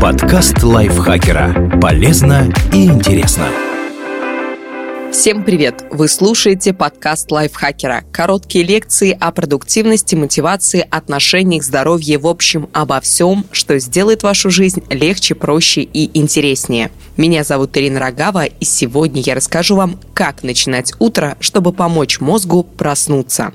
Подкаст лайфхакера. Полезно и интересно. Всем привет! Вы слушаете подкаст лайфхакера. Короткие лекции о продуктивности, мотивации, отношениях, здоровье, в общем, обо всем, что сделает вашу жизнь легче, проще и интереснее. Меня зовут Ирина Рогава, и сегодня я расскажу вам, как начинать утро, чтобы помочь мозгу проснуться.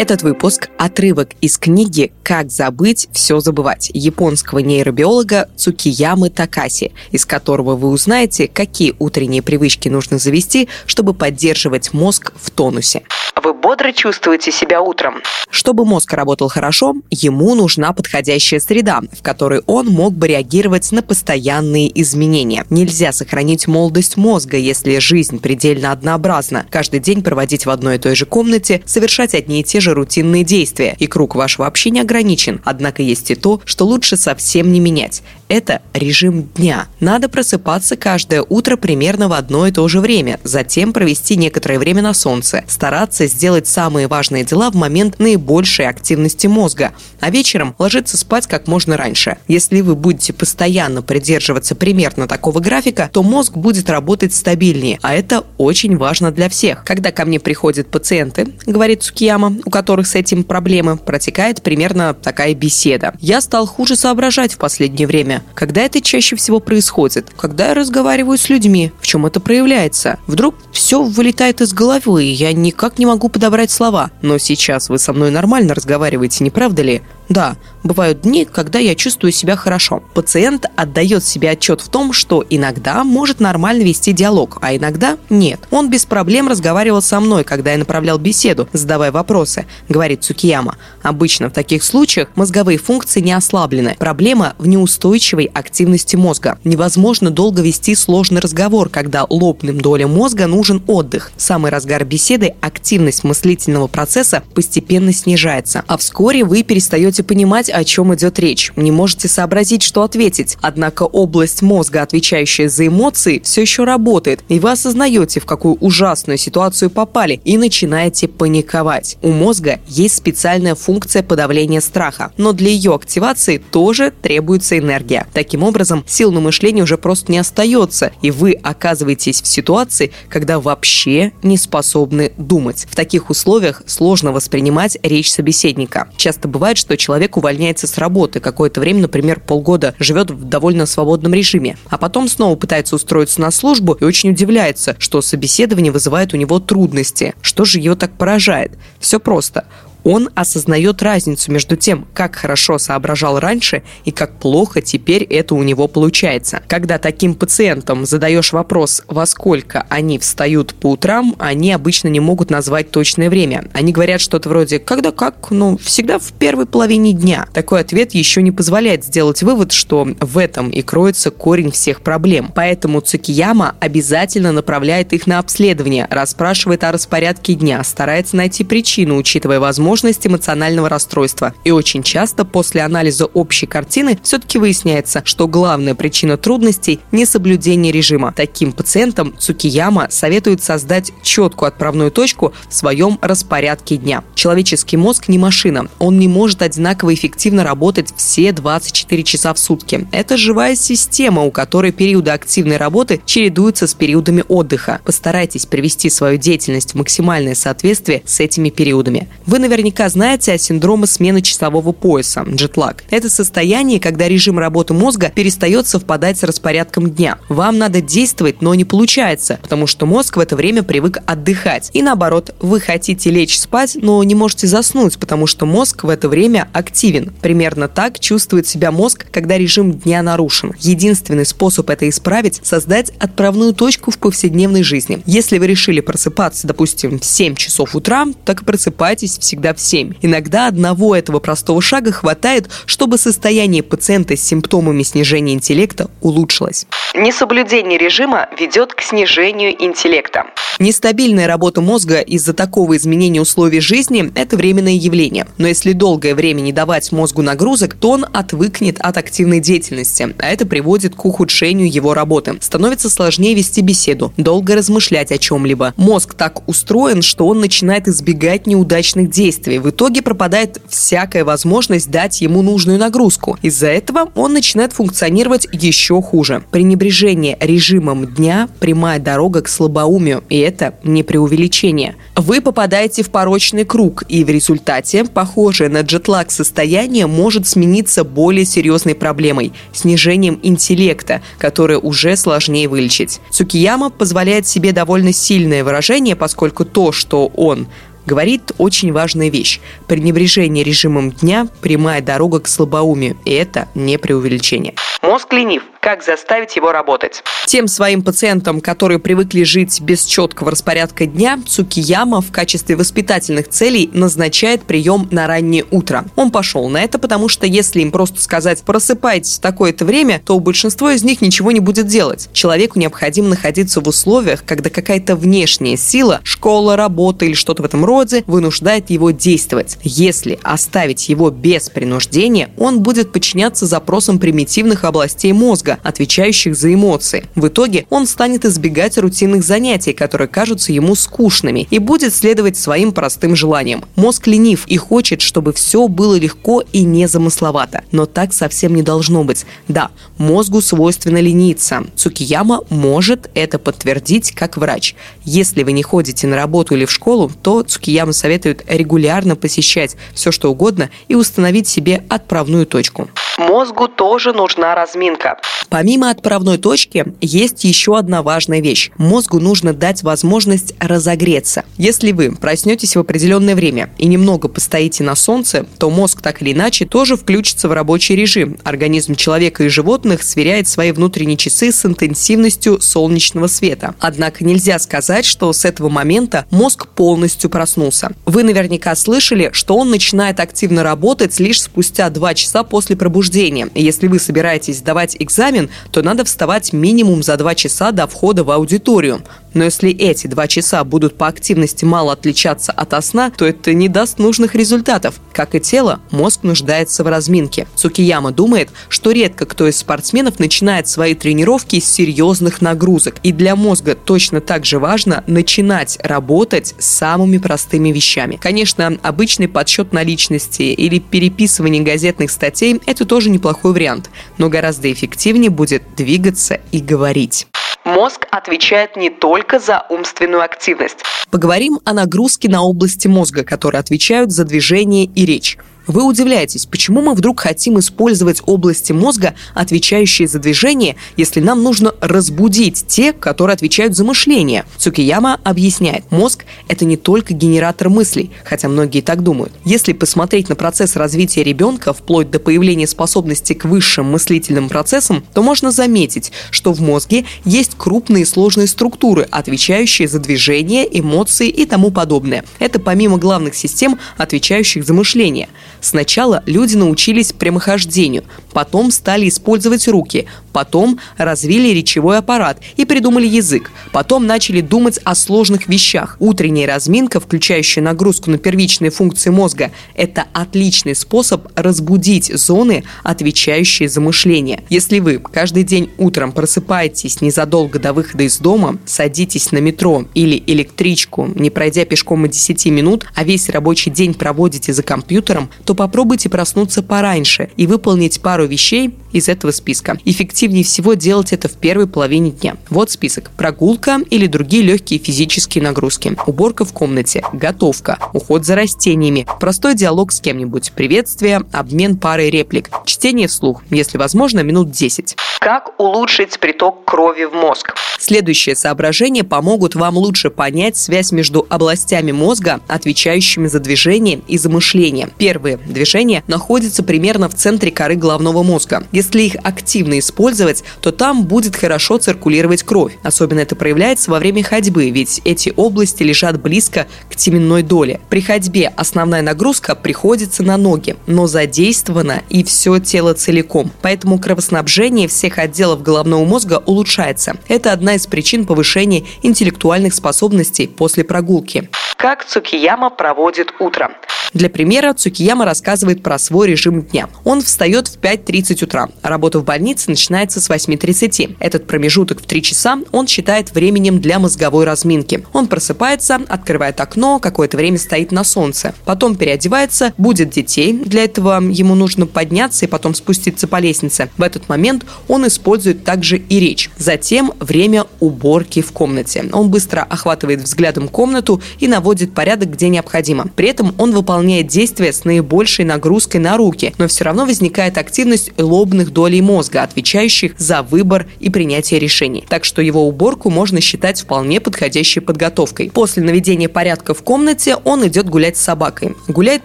Этот выпуск – отрывок из книги «Как забыть, все забывать» японского нейробиолога Цукиямы Такаси, из которого вы узнаете, какие утренние привычки нужно завести, чтобы поддерживать мозг в тонусе. Вы бодро чувствуете себя утром. Чтобы мозг работал хорошо, ему нужна подходящая среда, в которой он мог бы реагировать на постоянные изменения. Нельзя сохранить молодость мозга, если жизнь предельно однообразна. Каждый день проводить в одной и той же комнате, совершать одни и те же рутинные действия, и круг вашего общения ограничен. Однако есть и то, что лучше совсем не менять это режим дня. Надо просыпаться каждое утро примерно в одно и то же время, затем провести некоторое время на солнце, стараться сделать самые важные дела в момент наибольшей активности мозга, а вечером ложиться спать как можно раньше. Если вы будете постоянно придерживаться примерно такого графика, то мозг будет работать стабильнее, а это очень важно для всех. Когда ко мне приходят пациенты, говорит Цукияма, у которых с этим проблемы, протекает примерно такая беседа. Я стал хуже соображать в последнее время. Когда это чаще всего происходит? Когда я разговариваю с людьми. В чем это проявляется? Вдруг все вылетает из головы, и я никак не могу подобрать слова. Но сейчас вы со мной нормально разговариваете, не правда ли? Да, бывают дни, когда я чувствую себя хорошо. Пациент отдает себе отчет в том, что иногда может нормально вести диалог, а иногда нет. Он без проблем разговаривал со мной, когда я направлял беседу, задавая вопросы, говорит Цукияма. Обычно в таких случаях мозговые функции не ослаблены. Проблема в неустойчивой активности мозга. Невозможно долго вести сложный разговор, когда лобным долям мозга нужен отдых. В самый разгар беседы активность мыслительного процесса постепенно снижается, а вскоре вы перестаете можете понимать, о чем идет речь, не можете сообразить, что ответить. Однако область мозга, отвечающая за эмоции, все еще работает, и вы осознаете, в какую ужасную ситуацию попали, и начинаете паниковать. У мозга есть специальная функция подавления страха, но для ее активации тоже требуется энергия. Таким образом, сил на мышление уже просто не остается, и вы оказываетесь в ситуации, когда вообще не способны думать. В таких условиях сложно воспринимать речь собеседника. Часто бывает, что человек человек увольняется с работы какое-то время, например, полгода живет в довольно свободном режиме, а потом снова пытается устроиться на службу и очень удивляется, что собеседование вызывает у него трудности. Что же его так поражает? Все просто он осознает разницу между тем, как хорошо соображал раньше и как плохо теперь это у него получается. Когда таким пациентам задаешь вопрос, во сколько они встают по утрам, они обычно не могут назвать точное время. Они говорят что-то вроде «когда как?», ну, всегда в первой половине дня. Такой ответ еще не позволяет сделать вывод, что в этом и кроется корень всех проблем. Поэтому Цукияма обязательно направляет их на обследование, расспрашивает о распорядке дня, старается найти причину, учитывая возможность возможность эмоционального расстройства. И очень часто после анализа общей картины все-таки выясняется, что главная причина трудностей – несоблюдение режима. Таким пациентам Цукияма советует создать четкую отправную точку в своем распорядке дня. Человеческий мозг не машина. Он не может одинаково эффективно работать все 24 часа в сутки. Это живая система, у которой периоды активной работы чередуются с периодами отдыха. Постарайтесь привести свою деятельность в максимальное соответствие с этими периодами. Вы наверняка наверняка знаете о синдроме смены часового пояса – джетлаг. Это состояние, когда режим работы мозга перестает совпадать с распорядком дня. Вам надо действовать, но не получается, потому что мозг в это время привык отдыхать. И наоборот, вы хотите лечь спать, но не можете заснуть, потому что мозг в это время активен. Примерно так чувствует себя мозг, когда режим дня нарушен. Единственный способ это исправить – создать отправную точку в повседневной жизни. Если вы решили просыпаться, допустим, в 7 часов утра, так и просыпайтесь всегда в 7. Иногда одного этого простого шага хватает, чтобы состояние пациента с симптомами снижения интеллекта улучшилось. Несоблюдение режима ведет к снижению интеллекта. Нестабильная работа мозга из-за такого изменения условий жизни – это временное явление. Но если долгое время не давать мозгу нагрузок, то он отвыкнет от активной деятельности, а это приводит к ухудшению его работы. Становится сложнее вести беседу, долго размышлять о чем-либо. Мозг так устроен, что он начинает избегать неудачных действий, действий. В итоге пропадает всякая возможность дать ему нужную нагрузку. Из-за этого он начинает функционировать еще хуже. Пренебрежение режимом дня – прямая дорога к слабоумию, и это не преувеличение. Вы попадаете в порочный круг, и в результате похожее на джетлаг состояние может смениться более серьезной проблемой – снижением интеллекта, которое уже сложнее вылечить. Цукияма позволяет себе довольно сильное выражение, поскольку то, что он говорит очень важная вещь. Пренебрежение режимом дня – прямая дорога к слабоумию, и это не преувеличение. Мозг ленив. Как заставить его работать? Тем своим пациентам, которые привыкли жить без четкого распорядка дня, Цукияма в качестве воспитательных целей назначает прием на раннее утро. Он пошел на это, потому что если им просто сказать «просыпайтесь в такое-то время», то большинство из них ничего не будет делать. Человеку необходимо находиться в условиях, когда какая-то внешняя сила, школа, работа или что-то в этом роде, вынуждает его действовать. Если оставить его без принуждения, он будет подчиняться запросам примитивных областей мозга, отвечающих за эмоции. В итоге он станет избегать рутинных занятий, которые кажутся ему скучными, и будет следовать своим простым желаниям. Мозг ленив и хочет, чтобы все было легко и незамысловато. Но так совсем не должно быть. Да, мозгу свойственно лениться. Цукияма может это подтвердить как врач. Если вы не ходите на работу или в школу, то Цукияма советует регулярно посещать все что угодно и установить себе отправную точку. Мозгу тоже нужна разминка. Помимо отправной точки, есть еще одна важная вещь. Мозгу нужно дать возможность разогреться. Если вы проснетесь в определенное время и немного постоите на солнце, то мозг так или иначе тоже включится в рабочий режим. Организм человека и животных сверяет свои внутренние часы с интенсивностью солнечного света. Однако нельзя сказать, что с этого момента мозг полностью проснулся. Вы наверняка слышали, что он начинает активно работать лишь спустя 2 часа после пробуждения. Если вы собираетесь сдавать экзамен, экзамен, то надо вставать минимум за два часа до входа в аудиторию. Но если эти два часа будут по активности мало отличаться от сна, то это не даст нужных результатов. Как и тело, мозг нуждается в разминке. Цукияма думает, что редко кто из спортсменов начинает свои тренировки с серьезных нагрузок. И для мозга точно так же важно начинать работать с самыми простыми вещами. Конечно, обычный подсчет наличности или переписывание газетных статей – это тоже неплохой вариант, но гораздо эффективнее будет двигаться и говорить. Мозг отвечает не только за умственную активность. Поговорим о нагрузке на области мозга, которые отвечают за движение и речь. Вы удивляетесь, почему мы вдруг хотим использовать области мозга, отвечающие за движение, если нам нужно разбудить те, которые отвечают за мышление. Цукияма объясняет, мозг – это не только генератор мыслей, хотя многие так думают. Если посмотреть на процесс развития ребенка вплоть до появления способности к высшим мыслительным процессам, то можно заметить, что в мозге есть крупные сложные структуры, отвечающие за движение, эмоции и тому подобное. Это помимо главных систем, отвечающих за мышление – Сначала люди научились прямохождению, потом стали использовать руки, потом развили речевой аппарат и придумали язык, потом начали думать о сложных вещах. Утренняя разминка, включающая нагрузку на первичные функции мозга, это отличный способ разбудить зоны, отвечающие за мышление. Если вы каждый день утром просыпаетесь незадолго до выхода из дома, садитесь на метро или электричку, не пройдя пешком и 10 минут, а весь рабочий день проводите за компьютером, то попробуйте проснуться пораньше и выполнить пару вещей из этого списка. Эффективнее всего делать это в первой половине дня. Вот список. Прогулка или другие легкие физические нагрузки. Уборка в комнате. Готовка. Уход за растениями. Простой диалог с кем-нибудь. Приветствие. Обмен парой реплик. Чтение вслух. Если возможно, минут 10. Как улучшить приток крови в мозг? Следующие соображения помогут вам лучше понять связь между областями мозга, отвечающими за движение и за мышление. Первые движения находятся примерно в центре коры головного мозга. Если их активно использовать, то там будет хорошо циркулировать кровь. Особенно это проявляется во время ходьбы, ведь эти области лежат близко к теменной доле. При ходьбе основная нагрузка приходится на ноги, но задействовано и все тело целиком. Поэтому кровоснабжение всех отделов головного мозга улучшается. Это одна из причин повышения интеллектуальных способностей после прогулки. Как Цукияма проводит утро? Для примера, Цукияма рассказывает про свой режим дня. Он встает в 5.30 утра. Работа в больнице начинается с 8.30. Этот промежуток в 3 часа он считает временем для мозговой разминки. Он просыпается, открывает окно, какое-то время стоит на солнце. Потом переодевается, будет детей. Для этого ему нужно подняться и потом спуститься по лестнице. В этот момент он использует также и речь. Затем время уборки в комнате. Он быстро охватывает взглядом комнату и наводит порядок, где необходимо. При этом он выполняет действия с наибольшей нагрузкой на руки, но все равно возникает активность лобных долей мозга, отвечающих за выбор и принятие решений. Так что его уборку можно считать вполне подходящей подготовкой. После наведения порядка в комнате он идет гулять с собакой. Гуляет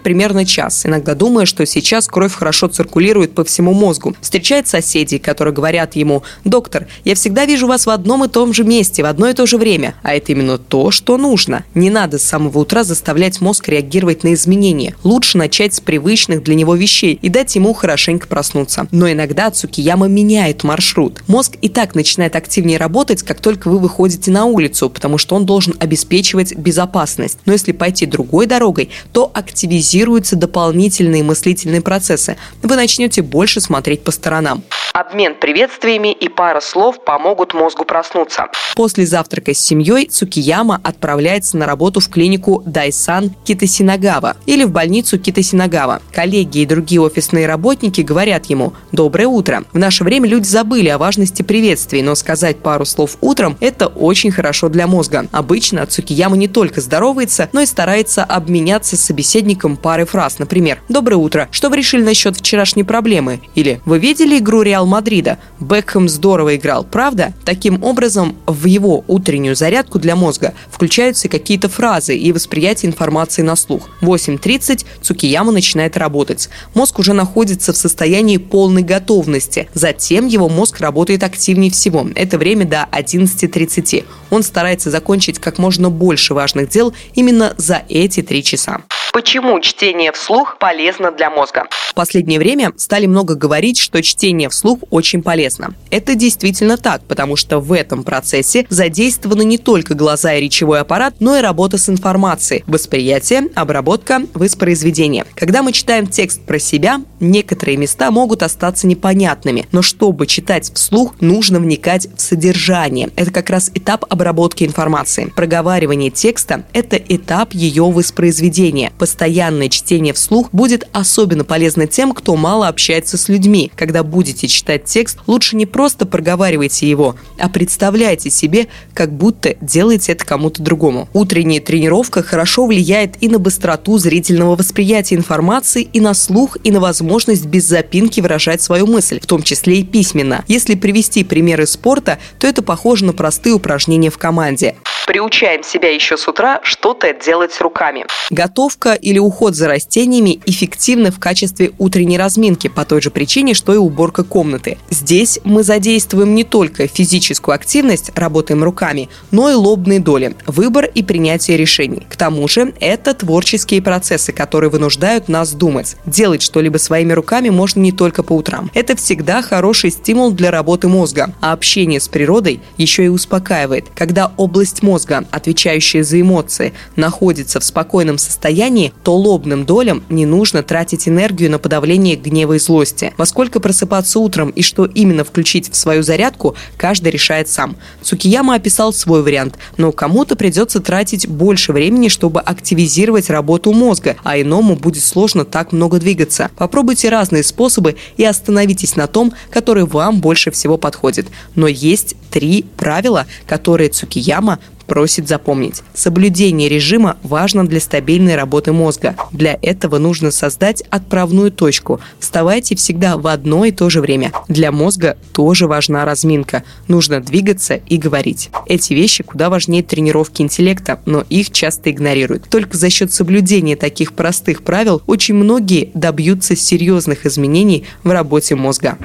примерно час, иногда думая, что сейчас кровь хорошо циркулирует по всему мозгу. Встречает соседей, которые говорят ему, «Доктор, я всегда вижу вас в одном и том же месте, в одно и то же время». А это именно то, что нужно. Не надо с самого утра заставлять мозг реагировать на изменения. Лучше начать с привычных для него вещей и дать ему хорошенько проснуться. Но иногда Цукияма меняет маршрут. Мозг и так начинает активнее работать, как только вы выходите на улицу, потому что он должен обеспечивать безопасность. Но если пойти другой дорогой, то активизируются дополнительные мыслительные процессы. Вы начнете больше смотреть по сторонам. Обмен приветствиями и пара слов помогут мозгу проснуться. После завтрака с семьей Цукияма отправляется на работу в клинику Дайсан Китасинагава или в больницу Китасинагава. Коллеги и другие офисные работники говорят ему «Доброе утро». В наше время люди забыли о важности приветствий, но сказать пару слов утром – это очень хорошо для мозга. Обычно Цукияма не только здоровается, но и старается обменяться с собеседником парой фраз. Например, «Доброе утро. Что вы решили насчет вчерашней проблемы?» Или «Вы видели игру Реал Мадрида. Бекхэм здорово играл, правда? Таким образом, в его утреннюю зарядку для мозга включаются какие-то фразы и восприятие информации на слух. В 8.30 Цукияма начинает работать. Мозг уже находится в состоянии полной готовности. Затем его мозг работает активнее всего. Это время до 11.30. Он старается закончить как можно больше важных дел именно за эти три часа. Почему чтение вслух полезно для мозга? В последнее время стали много говорить, что чтение вслух очень полезно. Это действительно так, потому что в этом процессе задействованы не только глаза и речевой аппарат, но и работа с информацией, восприятие, обработка, воспроизведение. Когда мы читаем текст про себя, некоторые места могут остаться непонятными, но чтобы читать вслух, нужно вникать в содержание. Это как раз этап обработки информации. Проговаривание текста – это этап ее воспроизведения – постоянное чтение вслух будет особенно полезно тем, кто мало общается с людьми. Когда будете читать текст, лучше не просто проговаривайте его, а представляйте себе, как будто делаете это кому-то другому. Утренняя тренировка хорошо влияет и на быстроту зрительного восприятия информации, и на слух, и на возможность без запинки выражать свою мысль, в том числе и письменно. Если привести примеры спорта, то это похоже на простые упражнения в команде. Приучаем себя еще с утра что-то делать руками. Готовка или уход за растениями эффективны в качестве утренней разминки по той же причине, что и уборка комнаты. Здесь мы задействуем не только физическую активность, работаем руками, но и лобные доли, выбор и принятие решений. К тому же это творческие процессы, которые вынуждают нас думать. Делать что-либо своими руками можно не только по утрам. Это всегда хороший стимул для работы мозга, а общение с природой еще и успокаивает. Когда область мозга отвечающая за эмоции, находится в спокойном состоянии, то лобным долям не нужно тратить энергию на подавление гнева и злости. Во сколько просыпаться утром и что именно включить в свою зарядку, каждый решает сам. Цукияма описал свой вариант, но кому-то придется тратить больше времени, чтобы активизировать работу мозга, а иному будет сложно так много двигаться. Попробуйте разные способы и остановитесь на том, который вам больше всего подходит. Но есть три правила, которые Цукияма просит запомнить. Соблюдение режима важно для стабильной работы мозга. Для этого нужно создать отправную точку. Вставайте всегда в одно и то же время. Для мозга тоже важна разминка. Нужно двигаться и говорить. Эти вещи куда важнее тренировки интеллекта, но их часто игнорируют. Только за счет соблюдения таких простых правил очень многие добьются серьезных изменений в работе мозга.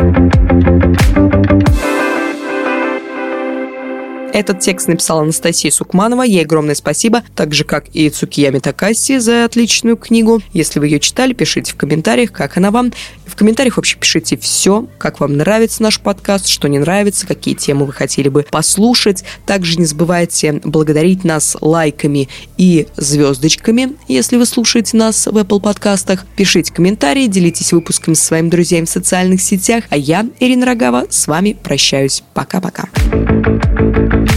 Этот текст написала Анастасия Сукманова. Ей огромное спасибо, так же, как и Цукиями Такаси за отличную книгу. Если вы ее читали, пишите в комментариях, как она вам. В комментариях вообще пишите все, как вам нравится наш подкаст, что не нравится, какие темы вы хотели бы послушать. Также не забывайте благодарить нас лайками и звездочками, если вы слушаете нас в Apple подкастах. Пишите комментарии, делитесь выпуском со своими друзьями в социальных сетях. А я, Ирина Рогава, с вами прощаюсь. Пока-пока.